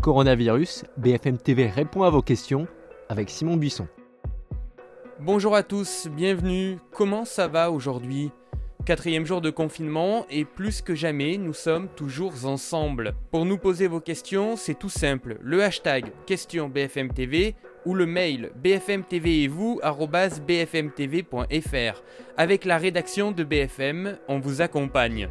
Coronavirus, BFM TV répond à vos questions avec Simon Buisson. Bonjour à tous, bienvenue. Comment ça va aujourd'hui? Quatrième jour de confinement et plus que jamais, nous sommes toujours ensemble. Pour nous poser vos questions, c'est tout simple. Le hashtag question BFM TV ou le mail bfmtv et vous bfmtv.fr. Avec la rédaction de BFM, on vous accompagne.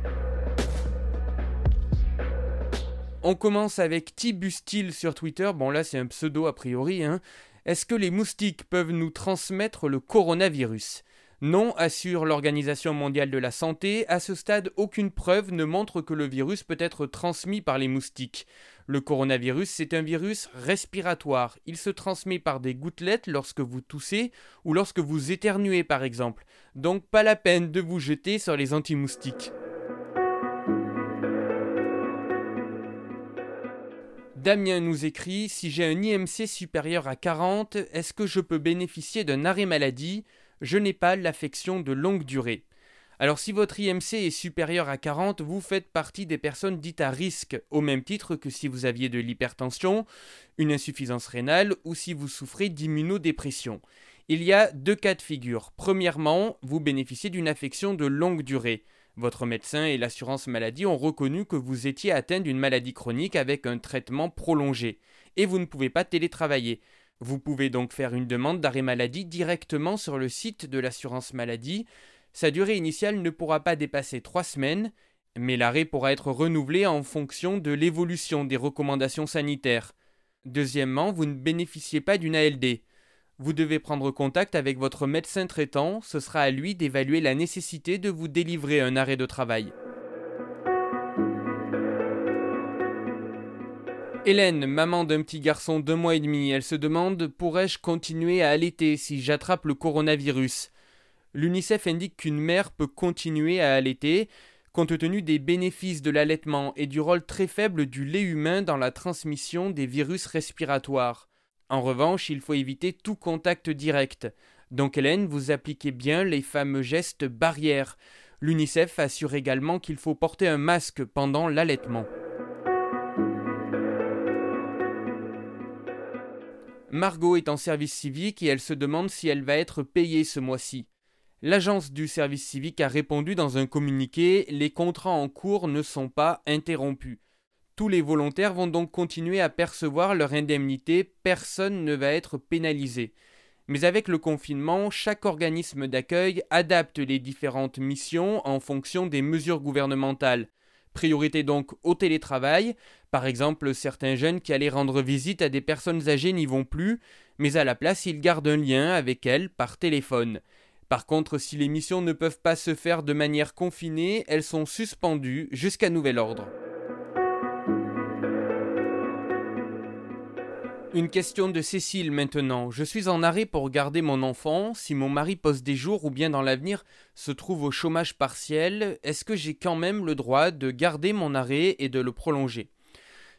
On commence avec Tibustil sur Twitter. Bon là c'est un pseudo a priori. Hein. Est-ce que les moustiques peuvent nous transmettre le coronavirus? Non, assure l'Organisation mondiale de la santé, à ce stade aucune preuve ne montre que le virus peut être transmis par les moustiques. Le coronavirus, c'est un virus respiratoire. Il se transmet par des gouttelettes lorsque vous toussez ou lorsque vous éternuez par exemple. Donc pas la peine de vous jeter sur les anti-moustiques. Damien nous écrit Si j'ai un IMC supérieur à 40, est-ce que je peux bénéficier d'un arrêt maladie? Je n'ai pas l'affection de longue durée. Alors si votre IMC est supérieur à 40, vous faites partie des personnes dites à risque, au même titre que si vous aviez de l'hypertension, une insuffisance rénale ou si vous souffrez d'immunodépression. Il y a deux cas de figure. Premièrement, vous bénéficiez d'une affection de longue durée. Votre médecin et l'assurance maladie ont reconnu que vous étiez atteint d'une maladie chronique avec un traitement prolongé, et vous ne pouvez pas télétravailler. Vous pouvez donc faire une demande d'arrêt maladie directement sur le site de l'assurance maladie. Sa durée initiale ne pourra pas dépasser trois semaines, mais l'arrêt pourra être renouvelé en fonction de l'évolution des recommandations sanitaires. Deuxièmement, vous ne bénéficiez pas d'une ALD. Vous devez prendre contact avec votre médecin traitant, ce sera à lui d'évaluer la nécessité de vous délivrer un arrêt de travail. Hélène, maman d'un petit garçon de mois et demi, elle se demande pourrais-je continuer à allaiter si j'attrape le coronavirus? L'UNICEF indique qu'une mère peut continuer à allaiter compte tenu des bénéfices de l'allaitement et du rôle très faible du lait humain dans la transmission des virus respiratoires. En revanche, il faut éviter tout contact direct. Donc Hélène, vous appliquez bien les fameux gestes barrières. L'UNICEF assure également qu'il faut porter un masque pendant l'allaitement. Margot est en service civique et elle se demande si elle va être payée ce mois-ci. L'agence du service civique a répondu dans un communiqué Les contrats en cours ne sont pas interrompus. Tous les volontaires vont donc continuer à percevoir leur indemnité, personne ne va être pénalisé. Mais avec le confinement, chaque organisme d'accueil adapte les différentes missions en fonction des mesures gouvernementales. Priorité donc au télétravail. Par exemple, certains jeunes qui allaient rendre visite à des personnes âgées n'y vont plus, mais à la place ils gardent un lien avec elles par téléphone. Par contre, si les missions ne peuvent pas se faire de manière confinée, elles sont suspendues jusqu'à nouvel ordre. Une question de Cécile maintenant. Je suis en arrêt pour garder mon enfant. Si mon mari pose des jours ou bien dans l'avenir se trouve au chômage partiel, est-ce que j'ai quand même le droit de garder mon arrêt et de le prolonger?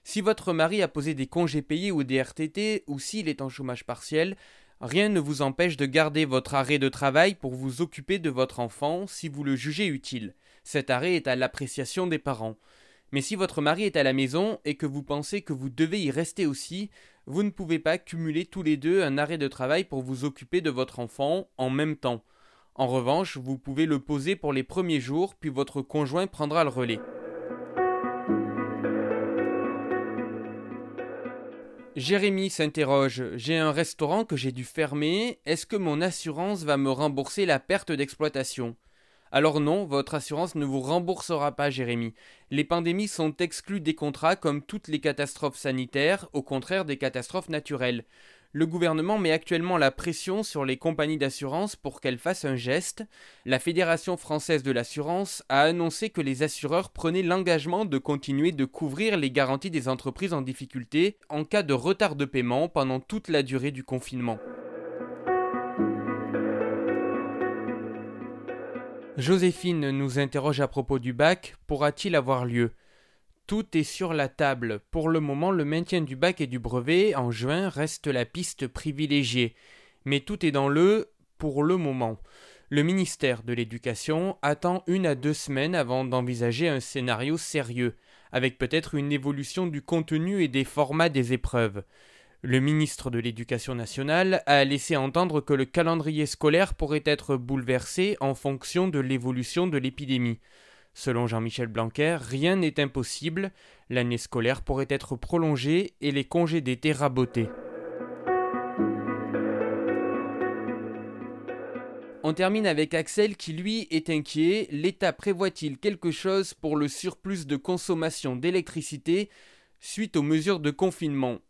Si votre mari a posé des congés payés ou des RTT, ou s'il est en chômage partiel, rien ne vous empêche de garder votre arrêt de travail pour vous occuper de votre enfant si vous le jugez utile. Cet arrêt est à l'appréciation des parents. Mais si votre mari est à la maison et que vous pensez que vous devez y rester aussi, vous ne pouvez pas cumuler tous les deux un arrêt de travail pour vous occuper de votre enfant en même temps. En revanche, vous pouvez le poser pour les premiers jours, puis votre conjoint prendra le relais. Jérémy s'interroge J'ai un restaurant que j'ai dû fermer. Est-ce que mon assurance va me rembourser la perte d'exploitation? Alors non, votre assurance ne vous remboursera pas, Jérémy. Les pandémies sont exclues des contrats comme toutes les catastrophes sanitaires, au contraire des catastrophes naturelles. Le gouvernement met actuellement la pression sur les compagnies d'assurance pour qu'elles fassent un geste. La Fédération française de l'assurance a annoncé que les assureurs prenaient l'engagement de continuer de couvrir les garanties des entreprises en difficulté en cas de retard de paiement pendant toute la durée du confinement. Joséphine nous interroge à propos du bac. Pourra-t-il avoir lieu? Tout est sur la table. Pour le moment, le maintien du bac et du brevet en juin reste la piste privilégiée. Mais tout est dans le pour le moment. Le ministère de l'Éducation attend une à deux semaines avant d'envisager un scénario sérieux. avec peut-être une évolution du contenu et des formats des épreuves. Le ministre de l'Éducation nationale a laissé entendre que le calendrier scolaire pourrait être bouleversé en fonction de l'évolution de l'épidémie. Selon Jean-Michel Blanquer, rien n'est impossible, l'année scolaire pourrait être prolongée et les congés d'été rabotés. On termine avec Axel qui lui est inquiet. L'État prévoit-il quelque chose pour le surplus de consommation d'électricité suite aux mesures de confinement?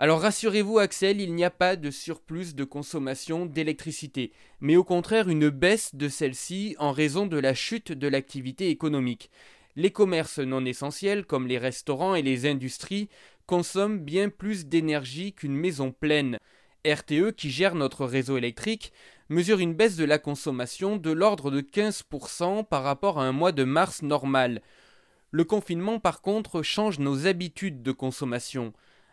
Alors rassurez-vous Axel, il n'y a pas de surplus de consommation d'électricité, mais au contraire une baisse de celle-ci en raison de la chute de l'activité économique. Les commerces non essentiels comme les restaurants et les industries consomment bien plus d'énergie qu'une maison pleine. RTE, qui gère notre réseau électrique, mesure une baisse de la consommation de l'ordre de 15% par rapport à un mois de mars normal. Le confinement par contre change nos habitudes de consommation.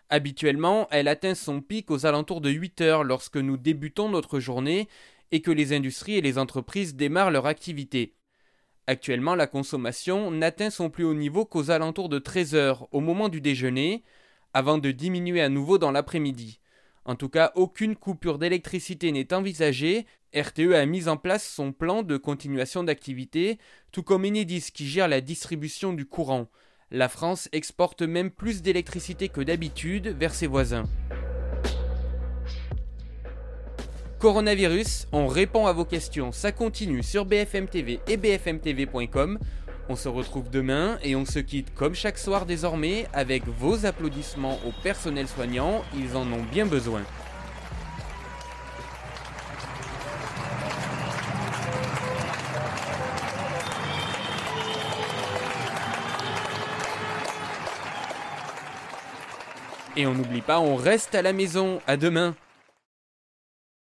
Habituellement, elle atteint son pic aux alentours de 8 heures lorsque nous débutons notre journée et que les industries et les entreprises démarrent leur activité. Actuellement, la consommation n'atteint son plus haut niveau qu'aux alentours de 13 heures au moment du déjeuner, avant de diminuer à nouveau dans l'après-midi. En tout cas, aucune coupure d'électricité n'est envisagée. RTE a mis en place son plan de continuation d'activité, tout comme Enedis qui gère la distribution du courant. La France exporte même plus d'électricité que d'habitude vers ses voisins. Coronavirus, on répond à vos questions, ça continue sur BFM TV et bfmtv.com. On se retrouve demain et on se quitte comme chaque soir désormais avec vos applaudissements au personnel soignant, ils en ont bien besoin. Et on n'oublie pas, on reste à la maison. À demain.